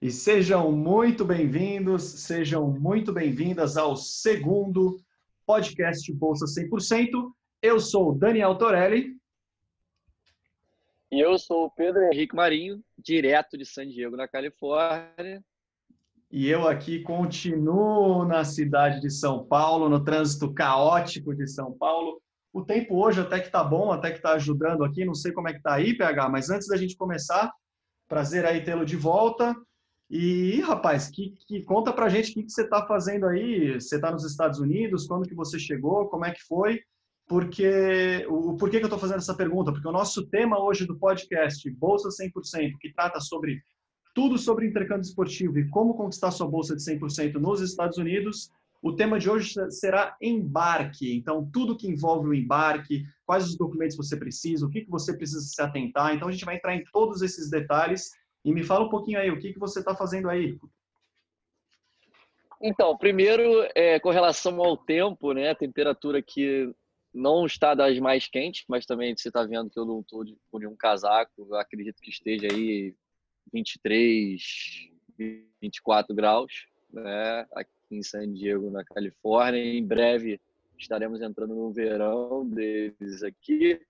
e sejam muito bem-vindos, sejam muito bem-vindas ao segundo podcast Bolsa 100%. Eu sou Daniel Torelli. E eu sou o Pedro Henrique Marinho, direto de San Diego, na Califórnia. E eu aqui continuo na cidade de São Paulo, no trânsito caótico de São Paulo. O tempo hoje até que tá bom, até que tá ajudando aqui, não sei como é que tá aí, PH, mas antes da gente começar, prazer aí tê-lo de volta. E, rapaz, que, que conta pra gente o que, que você está fazendo aí. Você está nos Estados Unidos? Quando que você chegou? Como é que foi? Porque o por que, eu estou fazendo essa pergunta? Porque o nosso tema hoje do podcast, Bolsa 100%, que trata sobre tudo sobre intercâmbio esportivo e como conquistar sua bolsa de 100% nos Estados Unidos, o tema de hoje será embarque. Então, tudo que envolve o embarque, quais os documentos você precisa, o que, que você precisa se atentar. Então, a gente vai entrar em todos esses detalhes e me fala um pouquinho aí, o que, que você está fazendo aí? Então, primeiro, é, com relação ao tempo, né? A temperatura aqui não está das mais quentes, mas também você está vendo que eu não estou com nenhum casaco. acredito que esteja aí 23, 24 graus, né? Aqui em San Diego, na Califórnia. Em breve estaremos entrando no verão deles aqui.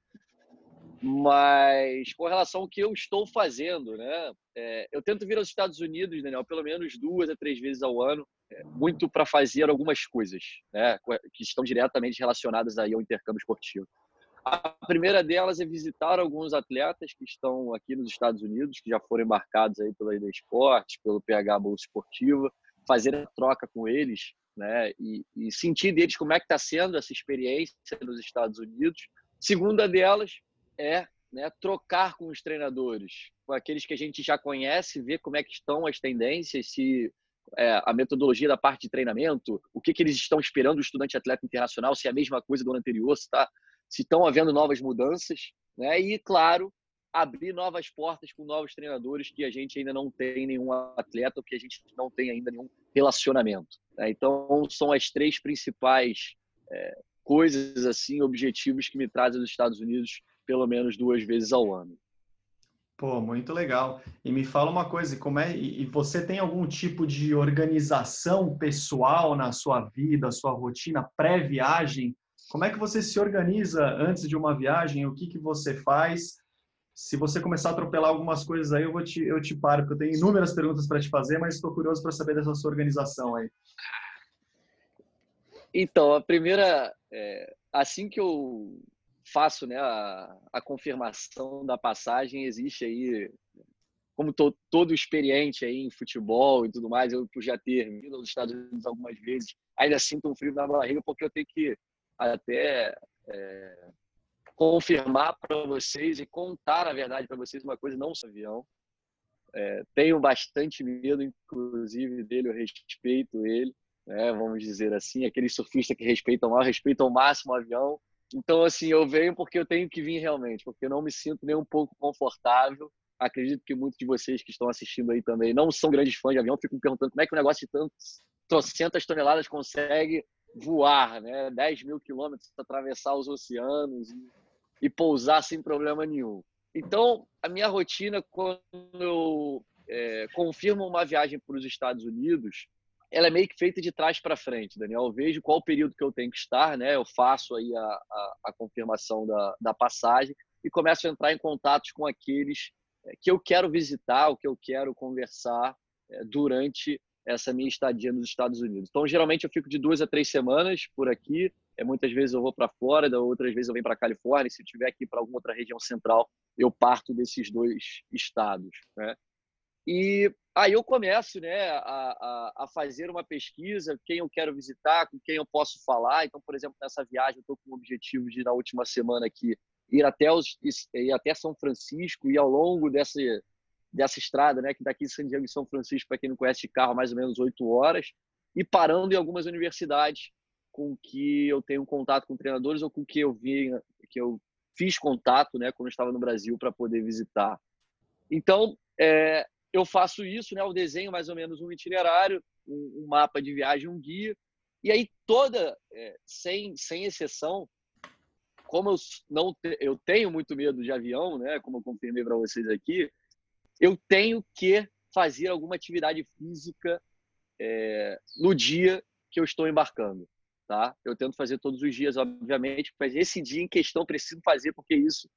Mas com relação ao que eu estou fazendo, né? É, eu tento vir aos Estados Unidos, Daniel, pelo menos duas a três vezes ao ano, é, muito para fazer algumas coisas, né? Que estão diretamente relacionadas aí ao intercâmbio esportivo. A primeira delas é visitar alguns atletas que estão aqui nos Estados Unidos, que já foram embarcados aí pela ID Esporte, pelo PH Bolsa Esportiva, fazer a troca com eles, né? E, e sentir deles como é que está sendo essa experiência nos Estados Unidos. Segunda delas é né, trocar com os treinadores, com aqueles que a gente já conhece, ver como é que estão as tendências, se é, a metodologia da parte de treinamento, o que, que eles estão esperando do estudante atleta internacional, se é a mesma coisa do ano anterior, se, tá, se estão havendo novas mudanças, né? E, claro, abrir novas portas com novos treinadores que a gente ainda não tem nenhum atleta, ou que a gente não tem ainda nenhum relacionamento. Né? Então, são as três principais é, coisas, assim, objetivos que me trazem dos Estados Unidos pelo menos duas vezes ao ano. Pô, muito legal. E me fala uma coisa, como é? E você tem algum tipo de organização pessoal na sua vida, sua rotina pré-viagem? Como é que você se organiza antes de uma viagem? O que que você faz? Se você começar a atropelar algumas coisas aí, eu vou te eu te paro, porque eu tenho inúmeras perguntas para te fazer, mas estou curioso para saber dessa sua organização aí. Então, a primeira, é, assim que eu faço né, a, a confirmação da passagem, existe aí, como tô todo experiente aí em futebol e tudo mais, eu já ter vindo aos Estados Unidos algumas vezes, ainda sinto um frio na barriga porque eu tenho que até é, confirmar para vocês e contar a verdade para vocês uma coisa, não sou avião. É, tenho bastante medo, inclusive, dele, eu respeito ele, né, vamos dizer assim, aquele surfista que respeita o mal, respeita ao máximo o avião, então, assim, eu venho porque eu tenho que vir realmente, porque eu não me sinto nem um pouco confortável. Acredito que muitos de vocês que estão assistindo aí também não são grandes fãs de avião, ficam perguntando como é que um negócio de tantas, trocentas toneladas consegue voar, né? 10 mil quilômetros, atravessar os oceanos e, e, pousar sem problema nenhum. Então, a minha rotina, quando eu é, confirmo uma viagem para os Estados Unidos, ela é meio que feita de trás para frente, Daniel. Eu vejo qual período que eu tenho que estar, né? Eu faço aí a, a, a confirmação da, da passagem e começo a entrar em contatos com aqueles é, que eu quero visitar, o que eu quero conversar é, durante essa minha estadia nos Estados Unidos. Então, geralmente eu fico de duas a três semanas por aqui. É, muitas vezes eu vou para Flórida, outras vezes eu venho para Califórnia. Se tiver aqui para alguma outra região central, eu parto desses dois estados. Né? E aí eu começo né, a, a, a, fazer uma pesquisa, quem eu quero visitar, com quem eu posso falar. Então, por exemplo, nessa viagem eu estou com o objetivo de, na última semana aqui, ir até, os, ir até São Francisco e ao longo dessa, dessa estrada, né, que daqui de San Diego e São Francisco, para quem não conhece de carro, mais ou menos oito horas, e parando em algumas universidades com que eu tenho contato com treinadores ou com que eu vi, que eu fiz contato, né, quando eu estava no Brasil para poder visitar. Então, é, eu faço isso, né? Eu desenho mais ou menos um itinerário, um, um mapa de viagem, um guia. E aí toda, é, sem, sem exceção, como eu não te, eu tenho muito medo de avião, né? Como eu confirmei para vocês aqui, eu tenho que fazer alguma atividade física é, no dia que eu estou embarcando. Tá? Eu tento fazer todos os dias, obviamente, mas esse dia em questão preciso fazer porque isso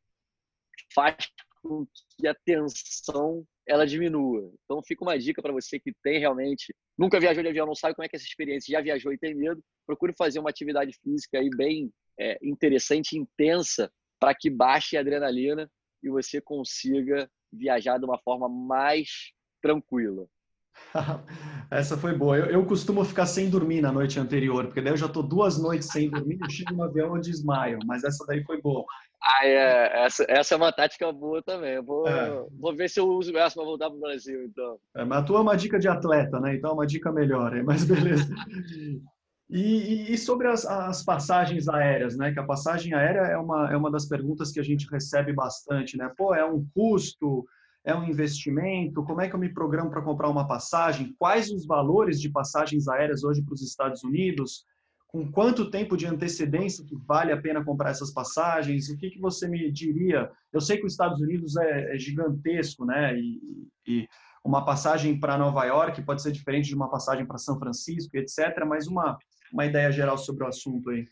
faz com que a tensão ela diminua. Então fica uma dica para você que tem realmente nunca viajou de avião, não sabe como é que é essa experiência, já viajou e tem medo, procure fazer uma atividade física aí bem é, interessante, intensa, para que baixe a adrenalina e você consiga viajar de uma forma mais tranquila. Essa foi boa. Eu, eu, costumo ficar sem dormir na noite anterior, porque daí eu já estou duas noites sem dormir, eu chego no avião e desmaio. Mas essa daí foi boa. Ah, é. Essa, essa é uma tática boa também. Eu vou, é. vou ver se eu uso essa para voltar para o Brasil, então. É, mas a tua é uma dica de atleta, né? Então é uma dica melhor, hein? mas beleza. E, e, sobre as, as, passagens aéreas, né? Que a passagem aérea é uma, é uma das perguntas que a gente recebe bastante, né? Pô, é um custo, é um investimento? Como é que eu me programo para comprar uma passagem? Quais os valores de passagens aéreas hoje para os Estados Unidos? Com quanto tempo de antecedência que vale a pena comprar essas passagens? O que, que você me diria? Eu sei que os Estados Unidos é, é gigantesco, né? E, e uma passagem para Nova York pode ser diferente de uma passagem para São Francisco, etc. Mas uma, uma ideia geral sobre o assunto aí.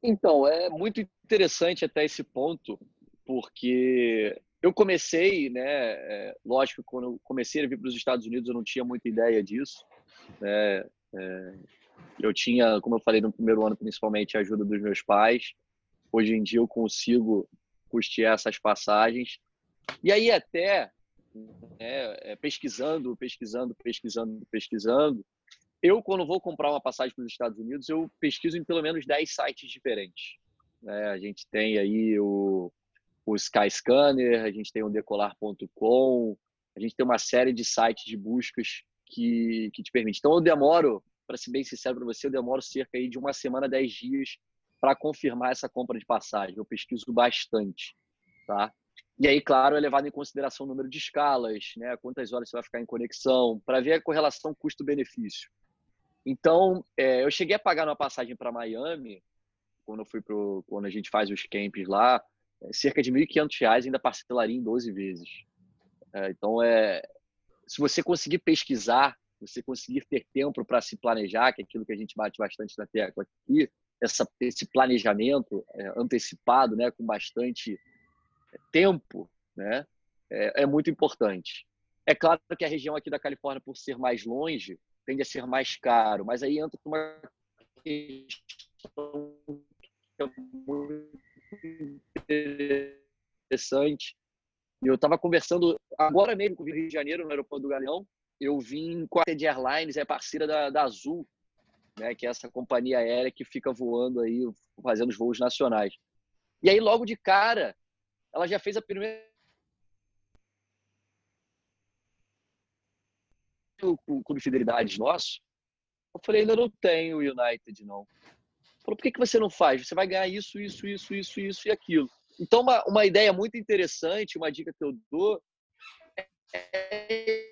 Então, é muito interessante até esse ponto, porque eu comecei, né, é, lógico, quando eu comecei a vir para os Estados Unidos, eu não tinha muita ideia disso. Né? É, eu tinha, como eu falei no primeiro ano, principalmente a ajuda dos meus pais. Hoje em dia eu consigo custear essas passagens. E aí até né, é, pesquisando, pesquisando, pesquisando, pesquisando, eu quando vou comprar uma passagem para os Estados Unidos, eu pesquiso em pelo menos 10 sites diferentes. Né? A gente tem aí o o Skyscanner, a gente tem o decolar.com, a gente tem uma série de sites de buscas que, que te permite. Então, eu demoro, para ser bem sincero para você, eu demoro cerca aí de uma semana, dez dias para confirmar essa compra de passagem. Eu pesquiso bastante, tá? E aí, claro, é levado em consideração o número de escalas, né? Quantas horas você vai ficar em conexão, para ver a correlação custo-benefício. Então, é, eu cheguei a pagar uma passagem para Miami, quando eu fui pro, quando a gente faz os camps lá, cerca de R$ 1.500 ainda parcelaria em 12 vezes. É, então, é, se você conseguir pesquisar, você conseguir ter tempo para se planejar, que é aquilo que a gente bate bastante na tecla aqui, essa, esse planejamento é, antecipado, né, com bastante tempo, né, é, é muito importante. É claro que a região aqui da Califórnia, por ser mais longe, tende a ser mais caro, mas aí entra uma questão que é muito interessante. E eu estava conversando agora mesmo com o Rio de Janeiro, no aeroporto do Galeão. Eu vim com a TD Airlines, é parceira da, da Azul, né, que é essa companhia aérea que fica voando aí, fazendo os voos nacionais. E aí, logo de cara, ela já fez a primeira. O Clube Fidelidade nosso. Eu falei, ainda não tenho o United, não. Falou, por que, que você não faz? Você vai ganhar isso, isso, isso, isso, isso e aquilo. Então, uma, uma ideia muito interessante, uma dica que eu dou é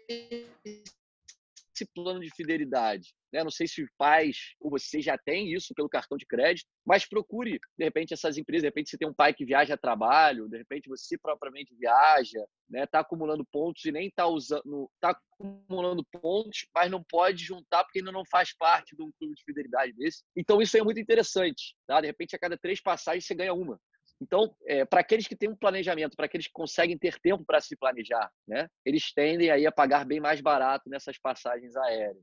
esse plano de fidelidade. Né? Não sei se pais ou você já tem isso pelo cartão de crédito, mas procure, de repente, essas empresas. De repente, você tem um pai que viaja a trabalho, de repente, você propriamente viaja, está né? Tá acumulando pontos e nem está usando, está acumulando pontos, mas não pode juntar porque ainda não faz parte de um clube de fidelidade desse. Então, isso é muito interessante. Tá? De repente, a cada três passagens, você ganha uma. Então, é, para aqueles que têm um planejamento, para aqueles que conseguem ter tempo para se planejar, né, eles tendem aí a pagar bem mais barato nessas passagens aéreas.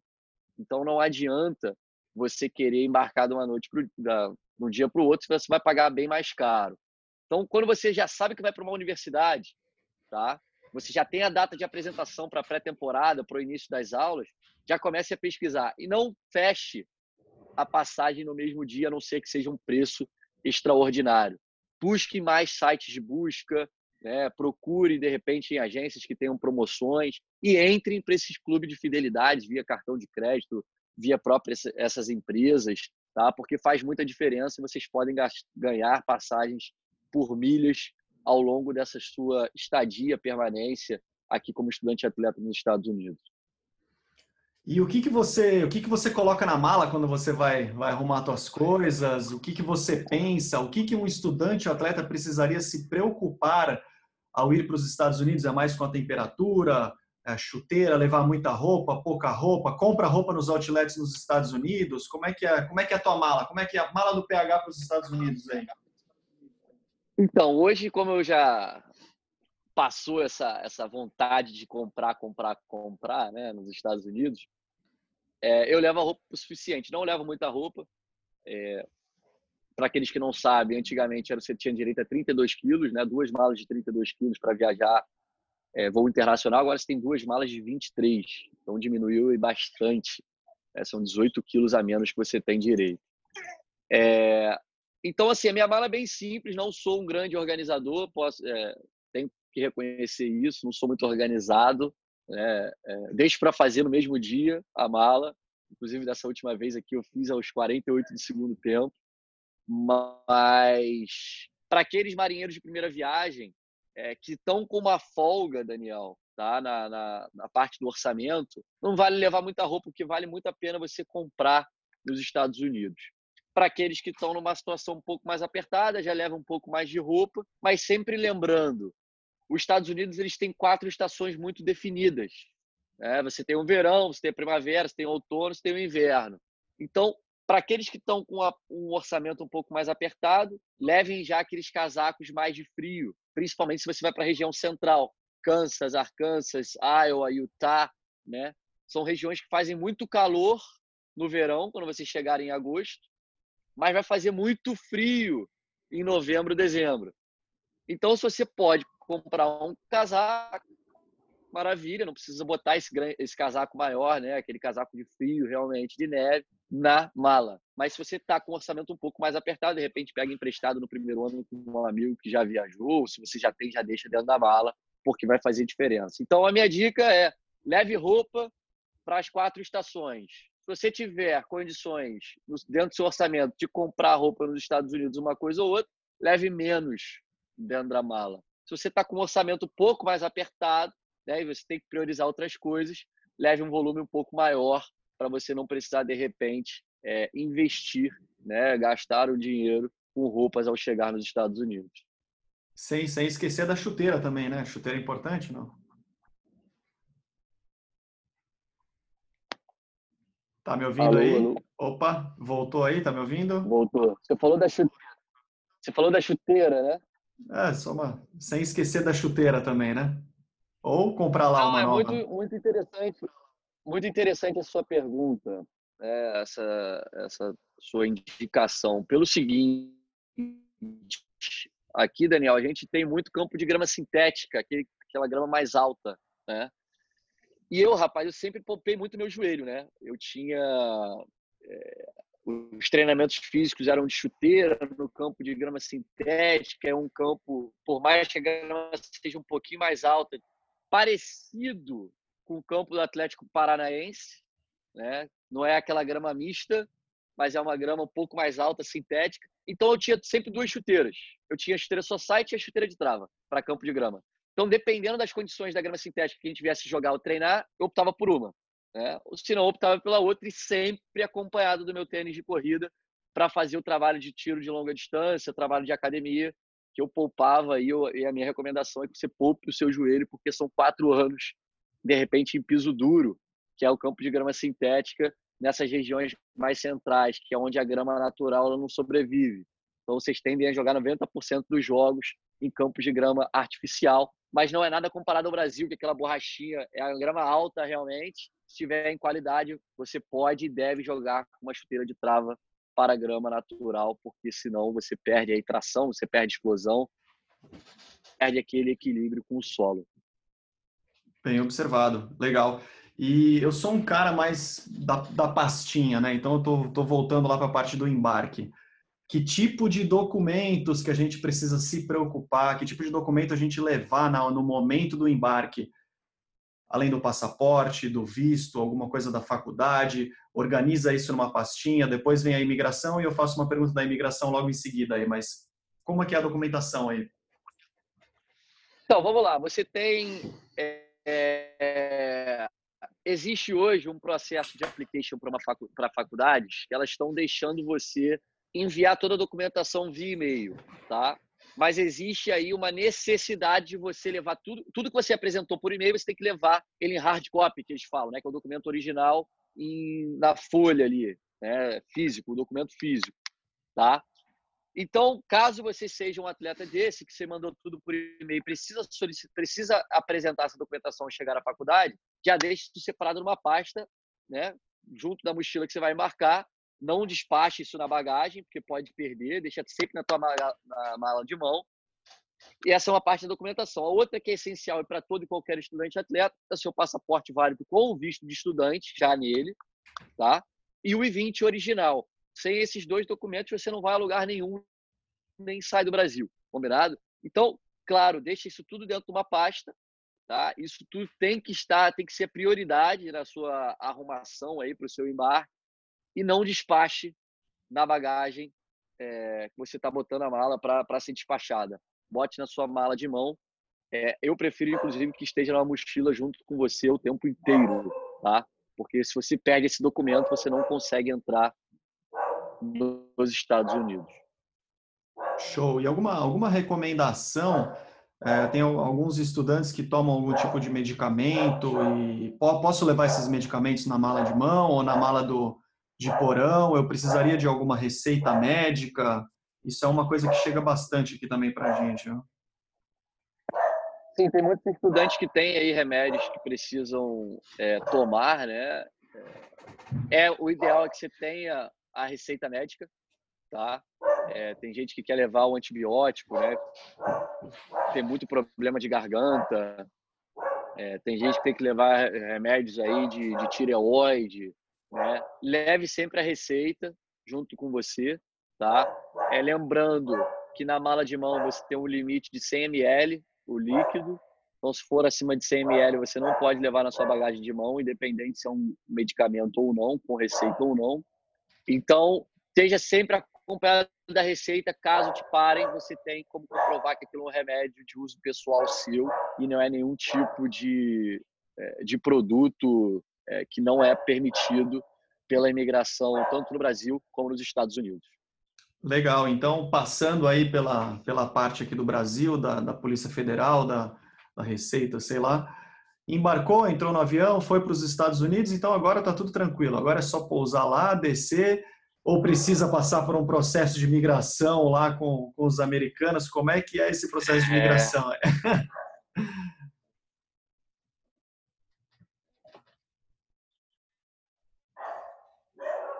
Então, não adianta você querer embarcar de uma noite pro, da, de um dia para o outro, você vai pagar bem mais caro. Então, quando você já sabe que vai para uma universidade, tá? Você já tem a data de apresentação para a pré-temporada, para o início das aulas, já comece a pesquisar e não feche a passagem no mesmo dia, a não ser que seja um preço extraordinário busque mais sites de busca, né? procure, de repente, em agências que tenham promoções e entrem para esses clubes de fidelidade via cartão de crédito, via próprias essas empresas, tá? porque faz muita diferença e vocês podem ganhar passagens por milhas ao longo dessa sua estadia, permanência aqui como estudante atleta nos Estados Unidos. E o que, que você o que, que você coloca na mala quando você vai, vai arrumar suas coisas? O que, que você pensa? O que, que um estudante ou atleta precisaria se preocupar ao ir para os Estados Unidos? É mais com a temperatura? é, chuteira, levar muita roupa, pouca roupa, compra roupa nos outlets nos Estados Unidos? Como é que é, como é, que é a tua mala? Como é que é a mala do PH para os Estados Unidos aí? Então, hoje, como eu já passou essa, essa vontade de comprar, comprar, comprar, né, nos Estados Unidos, é, eu levo a roupa o suficiente. Não levo muita roupa. É, para aqueles que não sabem, antigamente você tinha direito a 32 quilos, né, duas malas de 32 quilos para viajar é, voo internacional, agora você tem duas malas de 23, então diminuiu bastante. É, são 18 quilos a menos que você tem direito. É, então, assim, a minha mala é bem simples, não sou um grande organizador, posso, é, tenho que reconhecer isso, não sou muito organizado, né, é, deixo para fazer no mesmo dia a mala, inclusive dessa última vez aqui eu fiz aos 48 do segundo tempo, mas para aqueles marinheiros de primeira viagem, é, que estão com uma folga, Daniel, tá? Na, na, na, parte do orçamento, não vale levar muita roupa, porque vale muito a pena você comprar nos Estados Unidos. Para aqueles que estão numa situação um pouco mais apertada, já leva um pouco mais de roupa, mas sempre lembrando, os Estados Unidos eles têm quatro estações muito definidas. Né? Você tem o verão, você tem a primavera, você tem o outono, você tem o inverno. Então, para aqueles que estão com um orçamento um pouco mais apertado, levem já aqueles casacos mais de frio, principalmente se você vai para a região central, Kansas, Arkansas, Iowa, Utah, né? São regiões que fazem muito calor no verão, quando vocês chegarem em agosto, mas vai fazer muito frio em novembro, dezembro. Então, se você pode comprar um casaco, maravilha, não precisa botar esse, esse casaco maior, né? Aquele casaco de frio, realmente, de neve na mala. Mas se você está com um orçamento um pouco mais apertado, de repente pega emprestado no primeiro ano com um amigo que já viajou, ou se você já tem, já deixa dentro da mala, porque vai fazer diferença. Então a minha dica é leve roupa para as quatro estações. Se você tiver condições dentro do seu orçamento de comprar roupa nos Estados Unidos, uma coisa ou outra, leve menos dentro da mala. Se você está com um orçamento um pouco mais apertado, né, e você tem que priorizar outras coisas, leve um volume um pouco maior para você não precisar, de repente, é, investir, né, gastar o dinheiro com roupas ao chegar nos Estados Unidos. Sem, sem esquecer da chuteira também, né? Chuteira é importante, não? Tá me ouvindo alô, aí? Alô. Opa, voltou aí? Tá me ouvindo? Voltou. Você falou da chuteira. Você falou da chuteira, né? É, só uma. Sem esquecer da chuteira também, né? Ou comprar lá não, uma é nova. Muito, muito interessante muito interessante a sua pergunta, né? essa, essa sua indicação. Pelo seguinte, aqui, Daniel, a gente tem muito campo de grama sintética, aquele, aquela grama mais alta, né? E eu, rapaz, eu sempre poupei muito meu joelho, né? Eu tinha é, os treinamentos físicos eram de chuteira no campo de grama sintética, é um campo, por mais que a grama seja um pouquinho mais alta, parecido com o campo do Atlético Paranaense, né? Não é aquela grama mista, mas é uma grama um pouco mais alta, sintética. Então eu tinha sempre duas chuteiras. Eu tinha a chuteira society e a chuteira de trava para campo de grama. Então, dependendo das condições da grama sintética que a gente viesse jogar ou treinar, eu optava por uma. Né? Ou se não, optava pela outra e sempre acompanhado do meu tênis de corrida para fazer o trabalho de tiro de longa distância, trabalho de academia, que eu poupava e, eu, e a minha recomendação é que você poupe o seu joelho, porque são quatro anos de repente em piso duro, que é o campo de grama sintética nessas regiões mais centrais, que é onde a grama natural não sobrevive. Então vocês tendem a jogar 90% dos jogos em campos de grama artificial, mas não é nada comparado ao Brasil, que aquela borrachinha é a grama alta realmente. Se tiver em qualidade, você pode e deve jogar com uma chuteira de trava para grama natural, porque senão você perde a tração, você perde explosão, perde aquele equilíbrio com o solo. Bem observado, legal. E eu sou um cara mais da, da pastinha, né? Então eu tô, tô voltando lá para a parte do embarque. Que tipo de documentos que a gente precisa se preocupar? Que tipo de documento a gente levar no momento do embarque? Além do passaporte, do visto, alguma coisa da faculdade, organiza isso numa pastinha, depois vem a imigração e eu faço uma pergunta da imigração logo em seguida aí, mas como é que é a documentação aí? Então, vamos lá. Você tem é é, existe hoje um processo de application para facu faculdades que elas estão deixando você enviar toda a documentação via e-mail, tá? mas existe aí uma necessidade de você levar tudo, tudo que você apresentou por e-mail, você tem que levar ele em hard copy, que eles falam, né, que é o documento original em, na folha ali, né, físico, o documento físico, tá? Então, caso você seja um atleta desse, que você mandou tudo por e-mail, precisa precisa apresentar essa documentação ao chegar à faculdade, já deixe isso separado numa pasta, né, junto da mochila que você vai embarcar, não despache isso na bagagem, porque pode perder, deixa sempre na tua mala, na mala de mão. E essa é uma parte da documentação. A outra que é essencial para todo e qualquer estudante atleta é seu passaporte válido com o visto de estudante, já nele, tá? E o I-20 original. Sem esses dois documentos, você não vai a lugar nenhum, nem sai do Brasil, combinado? Então, claro, deixa isso tudo dentro de uma pasta, tá? Isso tudo tem que estar, tem que ser prioridade na sua arrumação aí para o seu embarque e não despache na bagagem é, que você está botando a mala para ser despachada. Bote na sua mala de mão. É, eu prefiro, inclusive, que esteja na mochila junto com você o tempo inteiro, tá? Porque se você perde esse documento, você não consegue entrar nos Estados Unidos. Show. E alguma, alguma recomendação? É, tem alguns estudantes que tomam algum tipo de medicamento e posso levar esses medicamentos na mala de mão ou na mala do, de porão, eu precisaria de alguma receita médica. Isso é uma coisa que chega bastante aqui também para a gente. Né? Sim, tem muitos estudantes que têm aí remédios que precisam é, tomar, né? É, o ideal é que você tenha a receita médica, tá? É, tem gente que quer levar o antibiótico, né? Tem muito problema de garganta. É, tem gente que tem que levar remédios aí de, de tireoide, né? Leve sempre a receita junto com você, tá? É, lembrando que na mala de mão você tem um limite de 100 ml, o líquido. Então, se for acima de 100 ml, você não pode levar na sua bagagem de mão, independente se é um medicamento ou não, com receita ou não. Então, esteja sempre acompanhado da receita. Caso te parem, você tem como comprovar que aquilo é um remédio de uso pessoal seu e não é nenhum tipo de, é, de produto é, que não é permitido pela imigração, tanto no Brasil como nos Estados Unidos. Legal. Então, passando aí pela, pela parte aqui do Brasil, da, da Polícia Federal, da, da Receita, sei lá, embarcou, entrou no avião, foi para os Estados Unidos, então agora está tudo tranquilo. Agora é só pousar lá, descer, ou precisa passar por um processo de migração lá com, com os americanos? Como é que é esse processo de é. migração? É.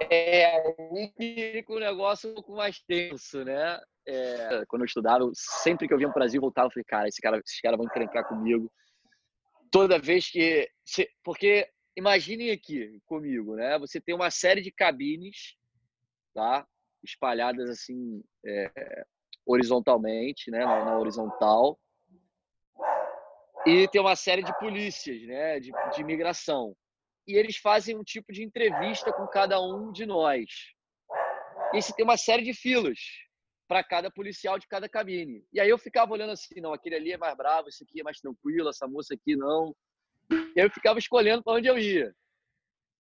É o negócio um pouco mais tenso, né? É, quando eu estudava, sempre que eu vinha para o Brasil, voltava, eu falei, cara, esse cara, esses caras vão encrencar comigo. Toda vez que. Porque imaginem aqui comigo, né? Você tem uma série de cabines, tá? Espalhadas assim, é, horizontalmente, né? Na, na, horizontal. E tem uma série de polícias, né? De, de imigração e eles fazem um tipo de entrevista com cada um de nós. E se tem uma série de filas para cada policial de cada cabine. E aí eu ficava olhando assim, não, aquele ali é mais bravo, esse aqui é mais tranquilo, essa moça aqui não. E eu ficava escolhendo para onde eu ia.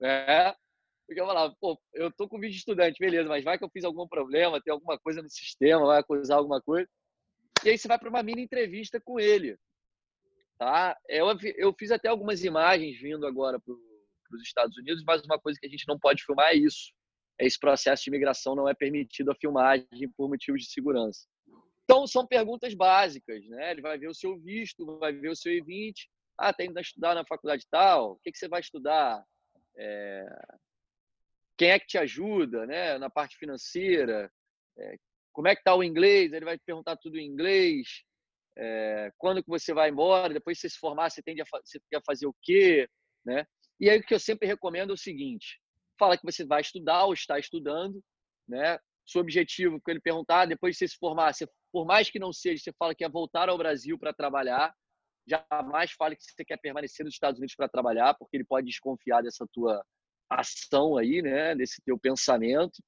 Né? Porque eu falava, pô, eu tô com vídeo de estudante, beleza, mas vai que eu fiz algum problema, tem alguma coisa no sistema, vai acusar alguma coisa. E aí você vai para uma mini entrevista com ele. Tá? Eu, eu fiz até algumas imagens vindo agora pro para os Estados Unidos, mas uma coisa que a gente não pode filmar é isso. Esse processo de imigração não é permitido a filmagem por motivos de segurança. Então, são perguntas básicas, né? Ele vai ver o seu visto, vai ver o seu I-20. Ah, tem que estudar na faculdade tal? O que, que você vai estudar? É... Quem é que te ajuda, né? Na parte financeira? É... Como é que está o inglês? Ele vai te perguntar tudo em inglês. É... Quando que você vai embora? Depois, se você se formar, você tende a, fa... você quer fazer o quê? Né? E aí o que eu sempre recomendo é o seguinte: fala que você vai estudar ou está estudando, né? Seu objetivo, quando ele perguntar, depois de você se formar, você, por mais que não seja, você fala que é voltar ao Brasil para trabalhar. Jamais fale que você quer permanecer nos Estados Unidos para trabalhar, porque ele pode desconfiar dessa tua ação aí, né? Desse teu pensamento.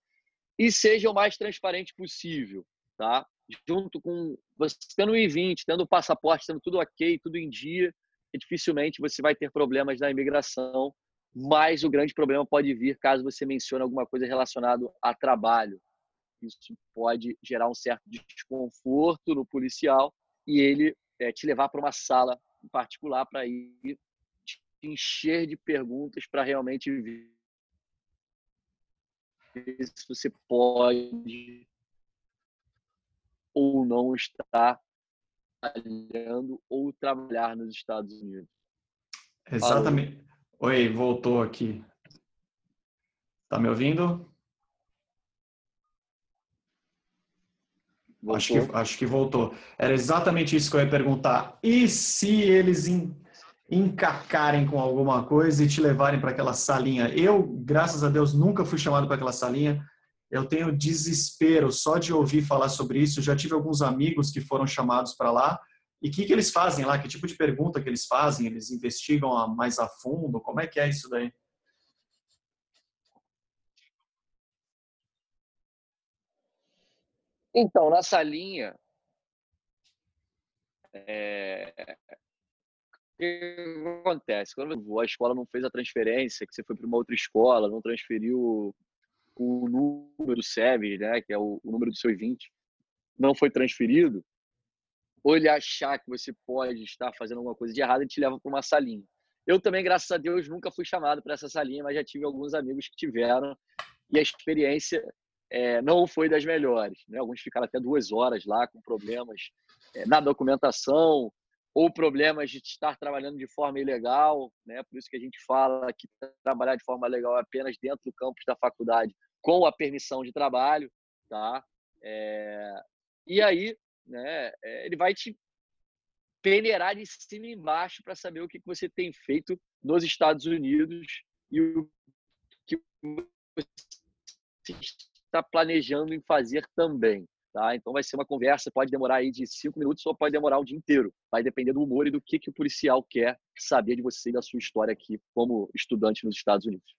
E seja o mais transparente possível, tá? Junto com você tendo o I-20, tendo o passaporte, tendo tudo ok, tudo em dia, que dificilmente você vai ter problemas na imigração, mas o grande problema pode vir caso você mencione alguma coisa relacionada a trabalho, Isso pode gerar um certo desconforto no policial e ele é, te levar para uma sala em particular para ir te encher de perguntas para realmente ver se você pode ou não estar trabalhando ou trabalhar nos Estados Unidos. Exatamente. Falou. Oi, voltou aqui. Tá me ouvindo? Acho que, acho que voltou. Era exatamente isso que eu ia perguntar. E se eles encacarem com alguma coisa e te levarem para aquela salinha? Eu, graças a Deus, nunca fui chamado para aquela salinha. Eu tenho desespero só de ouvir falar sobre isso. Já tive alguns amigos que foram chamados para lá. E o que, que eles fazem lá? Que tipo de pergunta que eles fazem? Eles investigam mais a fundo? Como é que é isso daí? Então, na salinha, é... o que acontece? Quando a escola não fez a transferência, que você foi para uma outra escola, não transferiu o número SEV, né, que é o, o número do seu 20, não foi transferido, ou ele achar que você pode estar fazendo alguma coisa de errado, ele te leva para uma salinha. Eu também, graças a Deus, nunca fui chamado para essa salinha, mas já tive alguns amigos que tiveram e a experiência é, não foi das melhores. Né? Alguns ficaram até duas horas lá com problemas é, na documentação ou problemas de estar trabalhando de forma ilegal. Né? Por isso que a gente fala que trabalhar de forma legal é apenas dentro do campus da faculdade com a permissão de trabalho. Tá? É... E aí, né, é, ele vai te peneirar de cima e embaixo para saber o que você tem feito nos Estados Unidos e o que você está planejando em fazer também. Tá? Então vai ser uma conversa, pode demorar aí de cinco minutos ou pode demorar um dia inteiro. Vai depender do humor e do que, que o policial quer saber de você e da sua história aqui como estudante nos Estados Unidos.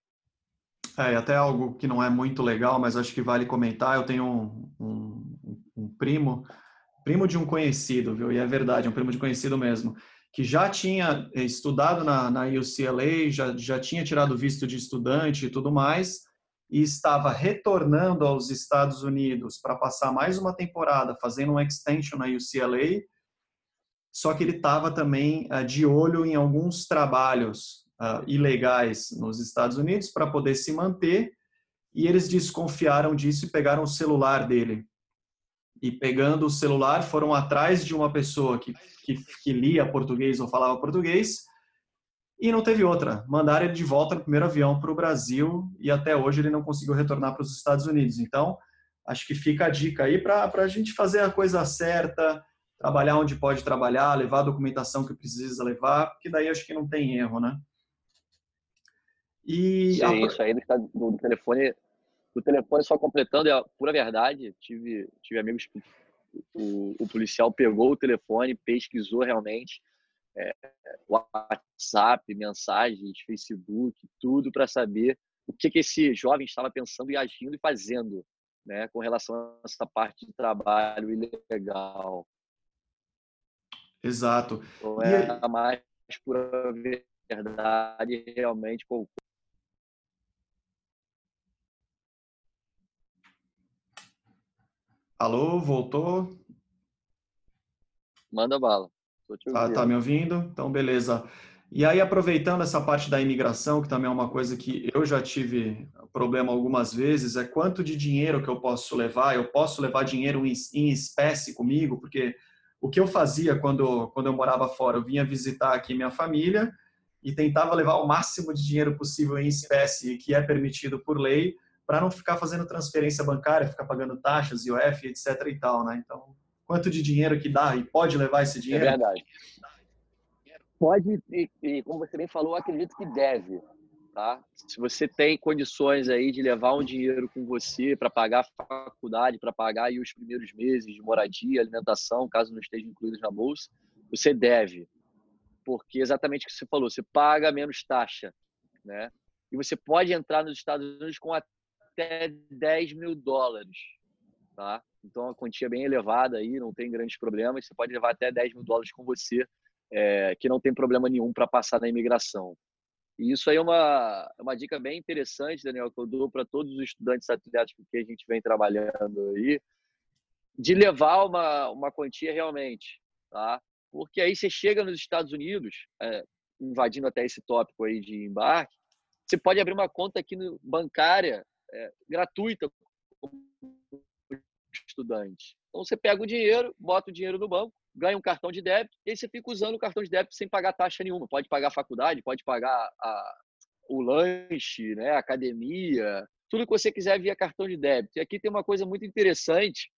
É, até algo que não é muito legal, mas acho que vale comentar. Eu tenho um, um, um primo, primo de um conhecido, viu? E é verdade, um primo de conhecido mesmo, que já tinha estudado na, na UCLA, já, já tinha tirado visto de estudante e tudo mais, e estava retornando aos Estados Unidos para passar mais uma temporada fazendo um extension na UCLA, só que ele estava também uh, de olho em alguns trabalhos uh, ilegais nos Estados Unidos para poder se manter, e eles desconfiaram disso e pegaram o celular dele. E pegando o celular, foram atrás de uma pessoa que, que, que lia português ou falava português, e não teve outra. Mandaram ele de volta no primeiro avião para o Brasil e até hoje ele não conseguiu retornar para os Estados Unidos. Então, acho que fica a dica aí para a gente fazer a coisa certa, trabalhar onde pode trabalhar, levar a documentação que precisa levar, porque daí acho que não tem erro, né? E Sim, a... isso aí está no telefone, o telefone só completando é a pura verdade. Tive, tive amigos que o, o policial pegou o telefone, pesquisou realmente é, WhatsApp, mensagens, Facebook, tudo para saber o que, que esse jovem estava pensando e agindo e fazendo né, com relação a essa parte de trabalho ilegal. Exato. Então, é e... a mais pura verdade realmente. Pô, Alô, voltou? Manda bala. Tá, tá me ouvindo? Então, beleza. E aí, aproveitando essa parte da imigração, que também é uma coisa que eu já tive problema algumas vezes, é quanto de dinheiro que eu posso levar? Eu posso levar dinheiro em espécie comigo? Porque o que eu fazia quando, quando eu morava fora, eu vinha visitar aqui minha família e tentava levar o máximo de dinheiro possível em espécie, que é permitido por lei, para não ficar fazendo transferência bancária, ficar pagando taxas, IOF, etc e tal, né? Então, quanto de dinheiro que dá e pode levar esse é dinheiro? É verdade. Pode, e, e como você bem falou, acredito que deve. Tá? Se você tem condições aí de levar um dinheiro com você para pagar a faculdade, para pagar aí os primeiros meses de moradia, alimentação, caso não esteja incluídos na bolsa, você deve. Porque exatamente o que você falou, você paga menos taxa, né? E você pode entrar nos Estados Unidos com até 10 mil dólares, tá? Então, a quantia é bem elevada aí, não tem grandes problemas. Você pode levar até 10 mil dólares com você, é, que não tem problema nenhum para passar na imigração. E isso aí é uma, é uma dica bem interessante, Daniel, que eu dou para todos os estudantes atletas com que a gente vem trabalhando aí, de levar uma, uma quantia realmente, tá? Porque aí você chega nos Estados Unidos, é, invadindo até esse tópico aí de embarque, você pode abrir uma conta aqui no, bancária é, gratuita como estudante. Então você pega o dinheiro, bota o dinheiro no banco, ganha um cartão de débito e aí você fica usando o cartão de débito sem pagar taxa nenhuma. Pode pagar a faculdade, pode pagar a, o lanche, né, a academia, tudo que você quiser via cartão de débito. E aqui tem uma coisa muito interessante,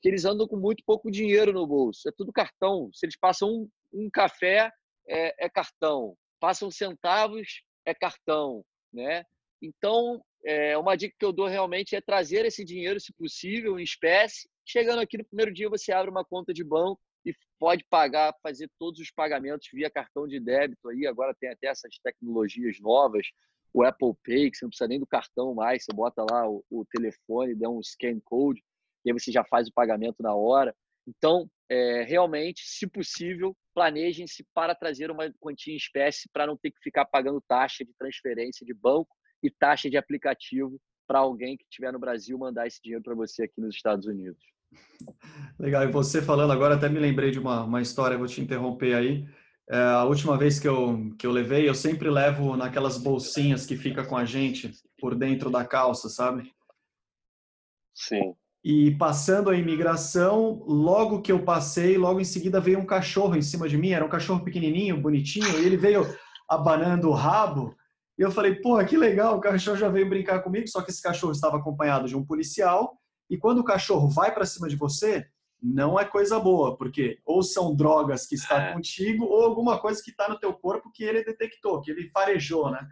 que eles andam com muito pouco dinheiro no bolso. É tudo cartão. Se eles passam um, um café, é, é, cartão. Passam centavos, é cartão, né? Então, é, uma dica que eu dou realmente é trazer esse dinheiro, se possível, em espécie. Chegando aqui no primeiro dia, você abre uma conta de banco e pode pagar, fazer todos os pagamentos via cartão de débito aí. Agora tem até essas tecnologias novas, o Apple Pay, que você não precisa nem do cartão mais, você bota lá o, o telefone, dá um scan code, e aí você já faz o pagamento na hora. Então, é, realmente, se possível, planejem-se para trazer uma quantia em espécie para não ter que ficar pagando taxa de transferência de banco e taxa de aplicativo para alguém que estiver no Brasil mandar esse dinheiro para você aqui nos Estados Unidos. Legal, e você falando agora, até me lembrei de uma, uma história, vou te interromper aí. É, a última vez que eu, que eu levei, eu sempre levo naquelas bolsinhas que fica com a gente por dentro da calça, sabe? Sim. E passando a imigração, logo que eu passei, logo em seguida veio um cachorro em cima de mim, era um cachorro pequenininho, bonitinho, e ele veio abanando o rabo. E eu falei, pô, que legal, o cachorro já veio brincar comigo, só que esse cachorro estava acompanhado de um policial e quando o cachorro vai para cima de você, não é coisa boa, porque ou são drogas que está é. contigo ou alguma coisa que está no teu corpo que ele detectou, que ele farejou, né?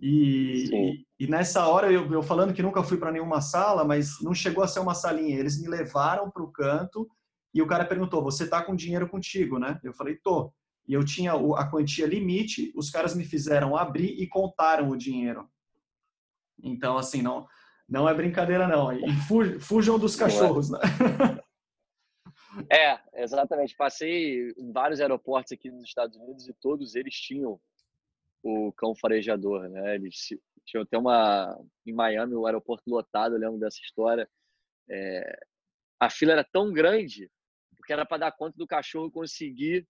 E, e, e, nessa hora, eu, eu, falando que nunca fui para nenhuma sala, mas não chegou a ser uma salinha. Eles me levaram para o canto e o cara perguntou: Você tá com dinheiro contigo, né? Eu falei: Tô. E eu tinha a quantia limite, os caras me fizeram abrir e contaram o dinheiro. Então, assim, não, não é brincadeira, não. E fujam dos cachorros, né? É, exatamente. Passei em vários aeroportos aqui nos Estados Unidos e todos eles tinham o cão farejador, né? Eles tinham até uma em Miami, o aeroporto lotado, eu lembro dessa história. É, a fila era tão grande porque era para dar conta do cachorro conseguir,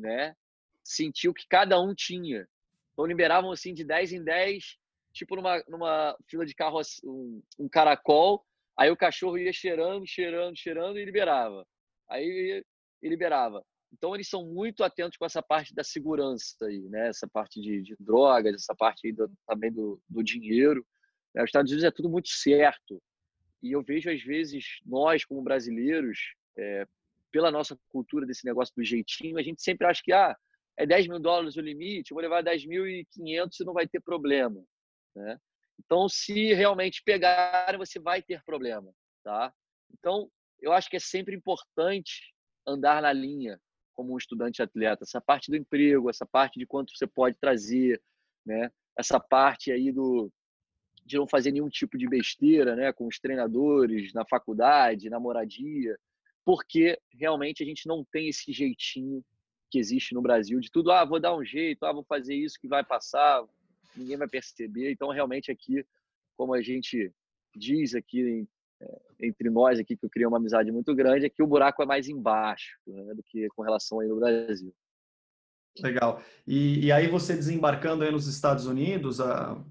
né? Sentir o que cada um tinha. Então liberavam assim de 10 em 10 tipo numa, numa fila de carro, um, um caracol, aí o cachorro ia cheirando, cheirando, cheirando e liberava. Aí e liberava. Então eles são muito atentos com essa parte da segurança aí, né? Essa parte de, de drogas, essa parte do, também do, do dinheiro. Né? Os Estados Unidos é tudo muito certo. E eu vejo às vezes nós como brasileiros, é, pela nossa cultura desse negócio do jeitinho, a gente sempre acha que ah, é 10 mil dólares o limite, eu vou levar 10.500 e não vai ter problema. Né? Então, se realmente pegarem, você vai ter problema, tá? Então, eu acho que é sempre importante andar na linha como um estudante atleta, essa parte do emprego, essa parte de quanto você pode trazer, né? Essa parte aí do de não fazer nenhum tipo de besteira, né, com os treinadores na faculdade, na moradia, porque realmente a gente não tem esse jeitinho que existe no Brasil de tudo, ah, vou dar um jeito, ah, vou fazer isso que vai passar, ninguém vai perceber. Então, realmente, aqui, como a gente diz aqui é, entre nós aqui, que eu criei uma amizade muito grande, é que o buraco é mais embaixo né, do que com relação aí no Brasil. Legal. E, e aí você desembarcando aí nos Estados Unidos, a,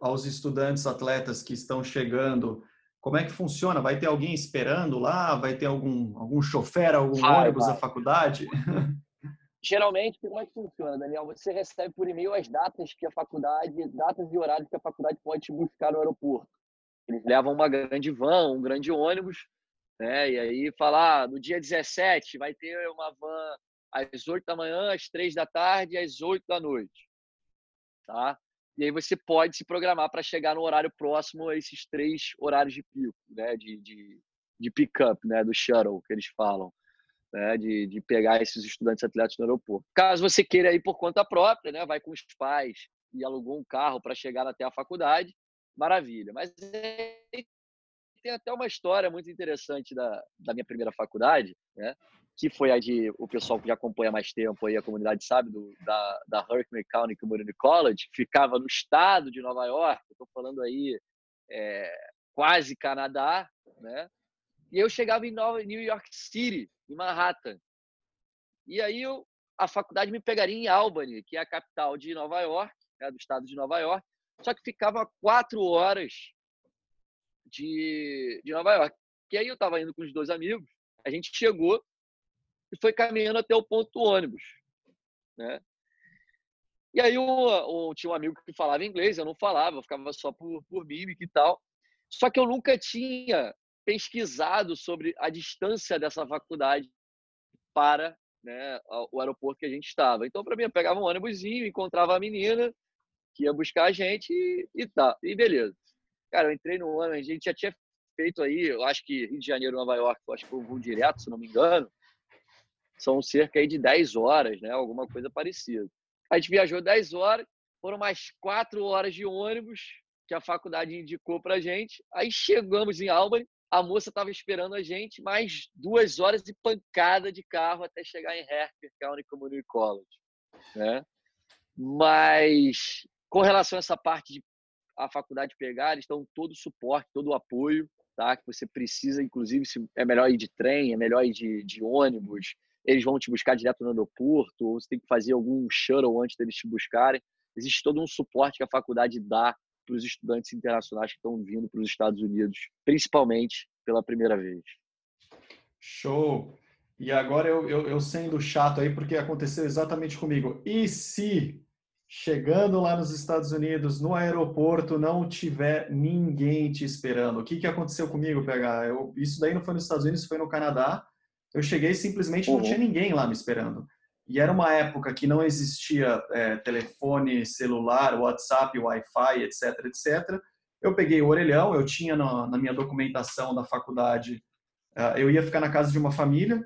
aos estudantes atletas que estão chegando, como é que funciona? Vai ter alguém esperando lá? Vai ter algum, algum chofer, algum vai, ônibus vai. da faculdade? Geralmente, como é que funciona, Daniel? Você recebe por e-mail as datas que a faculdade, datas e horários que a faculdade pode te buscar no aeroporto. Eles levam uma grande van, um grande ônibus, né? E aí falar, ah, no dia 17 vai ter uma van às 8 da manhã, às 3 da tarde às 8 da noite. Tá? E aí você pode se programar para chegar no horário próximo a esses três horários de pico, né? De, de, de pick-up, né? Do shuttle, que eles falam né, de, de pegar esses estudantes atletas no aeroporto. Caso você queira ir por conta própria, né, vai com os pais e alugou um carro para chegar até a faculdade, maravilha. Mas tem até uma história muito interessante da, da minha primeira faculdade, né, que foi a de o pessoal que já acompanha mais tempo aí a comunidade sabe do, da da Hurricane County Community College que ficava no estado de Nova York estou falando aí é, quase Canadá né? E eu chegava em Nova New York City em Manhattan. E aí eu, a faculdade me pegaria em Albany que é a capital de Nova York né, do estado de Nova York só que ficava quatro horas de, de Nova York. E aí eu estava indo com os dois amigos a gente chegou e foi caminhando até o ponto do ônibus. Né? E aí eu, tinha um amigo que falava inglês, eu não falava, eu ficava só por, por mímica e tal. Só que eu nunca tinha pesquisado sobre a distância dessa faculdade para né, o aeroporto que a gente estava. Então, para mim, eu pegava um ônibusinho, encontrava a menina que ia buscar a gente e, e tá, e beleza. Cara, eu entrei no ônibus, a gente já tinha feito aí, eu acho que Rio de Janeiro, Nova York, eu acho que foi um voo direto, se não me engano são cerca de 10 horas, né? Alguma coisa parecida. A gente viajou 10 horas, foram mais 4 horas de ônibus que a faculdade indicou para gente. Aí chegamos em Albany, a moça estava esperando a gente, mais duas horas de pancada de carro até chegar em Harper County Community College, né? Mas com relação a essa parte de a faculdade pegar, eles dão todo o suporte, todo o apoio, tá? Que você precisa, inclusive, se é melhor ir de trem, é melhor ir de, de ônibus, eles vão te buscar direto no aeroporto, ou você tem que fazer algum shuttle antes deles te buscarem. Existe todo um suporte que a faculdade dá para os estudantes internacionais que estão vindo para os Estados Unidos, principalmente pela primeira vez. Show! E agora eu, eu, eu sendo chato aí, porque aconteceu exatamente comigo. E se chegando lá nos Estados Unidos, no aeroporto, não tiver ninguém te esperando? O que, que aconteceu comigo, PH? Eu, isso daí não foi nos Estados Unidos, foi no Canadá. Eu cheguei simplesmente uhum. não tinha ninguém lá me esperando. E era uma época que não existia é, telefone celular, WhatsApp, Wi-Fi, etc, etc. Eu peguei o orelhão, eu tinha na, na minha documentação da faculdade, uh, eu ia ficar na casa de uma família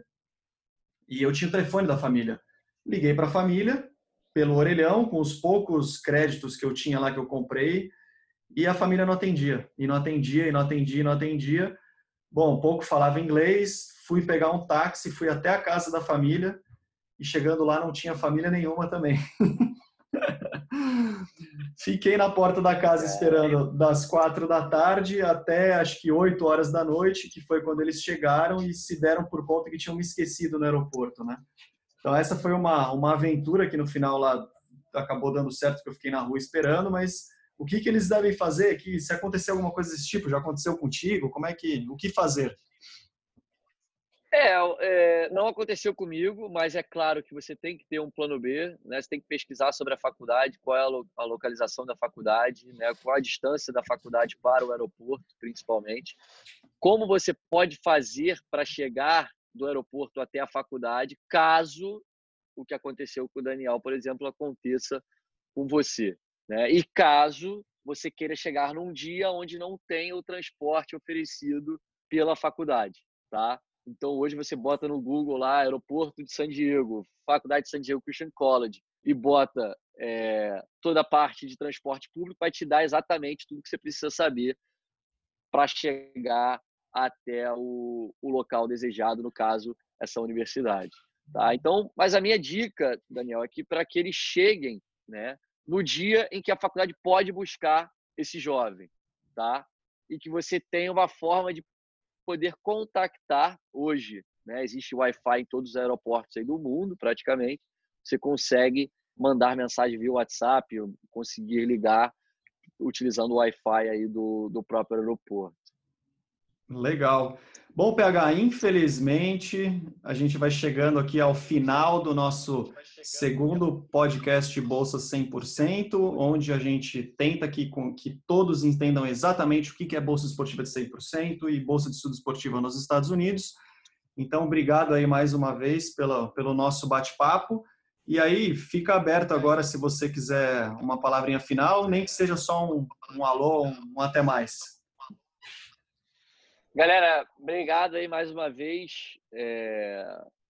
e eu tinha o telefone da família. Liguei para a família pelo orelhão, com os poucos créditos que eu tinha lá que eu comprei, e a família não atendia, e não atendia, e não atendia, e não atendia. Bom, pouco falava inglês, fui pegar um táxi, fui até a casa da família e chegando lá não tinha família nenhuma também. Fiquei na porta da casa esperando das quatro da tarde até acho que oito horas da noite, que foi quando eles chegaram e se deram por conta que tinham me esquecido no aeroporto, né? Então essa foi uma, uma aventura que no final lá acabou dando certo, que eu fiquei na rua esperando, mas o que, que eles devem fazer? Que se acontecer alguma coisa desse tipo, já aconteceu contigo? Como é que, o que fazer? É, é, não aconteceu comigo, mas é claro que você tem que ter um plano B, né? Você tem que pesquisar sobre a faculdade, qual é a, lo, a localização da faculdade, né? Qual a distância da faculdade para o aeroporto, principalmente. Como você pode fazer para chegar do aeroporto até a faculdade, caso o que aconteceu com o Daniel, por exemplo, aconteça com você, né? E caso você queira chegar num dia onde não tem o transporte oferecido pela faculdade, tá? Então hoje você bota no Google lá aeroporto de San Diego, Faculdade de San Diego Christian College e bota é, toda a parte de transporte público, vai te dar exatamente tudo que você precisa saber para chegar até o, o local desejado, no caso essa universidade. Tá? Então, mas a minha dica, Daniel, é que para que eles cheguem, né, no dia em que a faculdade pode buscar esse jovem, tá? E que você tenha uma forma de poder contactar hoje. Né? Existe Wi-Fi em todos os aeroportos aí do mundo, praticamente. Você consegue mandar mensagem via WhatsApp, conseguir ligar utilizando o Wi-Fi aí do, do próprio aeroporto. Legal. Bom, PH, infelizmente a gente vai chegando aqui ao final do nosso segundo podcast Bolsa 100%, onde a gente tenta que, que todos entendam exatamente o que é Bolsa Esportiva de 100% e Bolsa de Estudo Esportiva nos Estados Unidos. Então, obrigado aí mais uma vez pela, pelo nosso bate-papo. E aí, fica aberto agora se você quiser uma palavrinha final, nem que seja só um, um alô, um até mais. Galera, obrigado aí mais uma vez. É,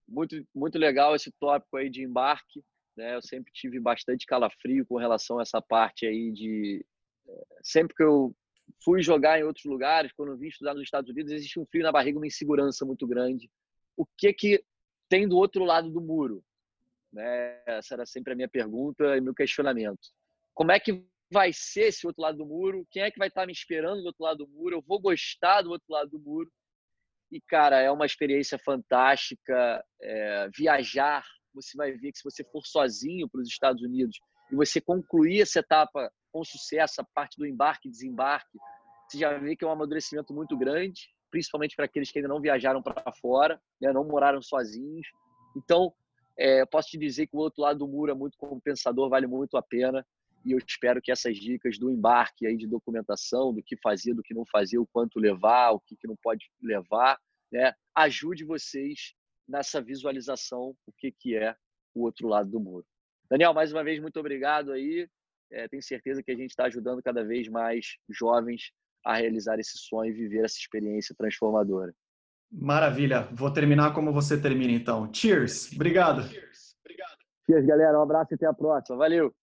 muito, muito legal esse tópico aí de embarque. Né? Eu sempre tive bastante calafrio com relação a essa parte aí de. É, sempre que eu fui jogar em outros lugares, quando eu vim estudar nos Estados Unidos, existe um frio na barriga, uma insegurança muito grande. O que que tem do outro lado do muro? Né? Essa era sempre a minha pergunta e meu questionamento. Como é que vai ser esse outro lado do muro? Quem é que vai estar me esperando do outro lado do muro? Eu vou gostar do outro lado do muro? E, cara, é uma experiência fantástica. É, viajar, você vai ver que se você for sozinho para os Estados Unidos e você concluir essa etapa com sucesso, a parte do embarque e desembarque, você já vê que é um amadurecimento muito grande, principalmente para aqueles que ainda não viajaram para fora, né, não moraram sozinhos. Então, é, posso te dizer que o outro lado do muro é muito compensador, vale muito a pena. E eu espero que essas dicas do embarque aí de documentação, do que fazer, do que não fazer, o quanto levar, o que, que não pode levar, né, ajude vocês nessa visualização o que, que é o outro lado do muro. Daniel, mais uma vez, muito obrigado aí. É, tenho certeza que a gente está ajudando cada vez mais jovens a realizar esse sonho e viver essa experiência transformadora. Maravilha. Vou terminar como você termina, então. Cheers. Obrigado. Cheers, galera. Um abraço e até a próxima. Valeu.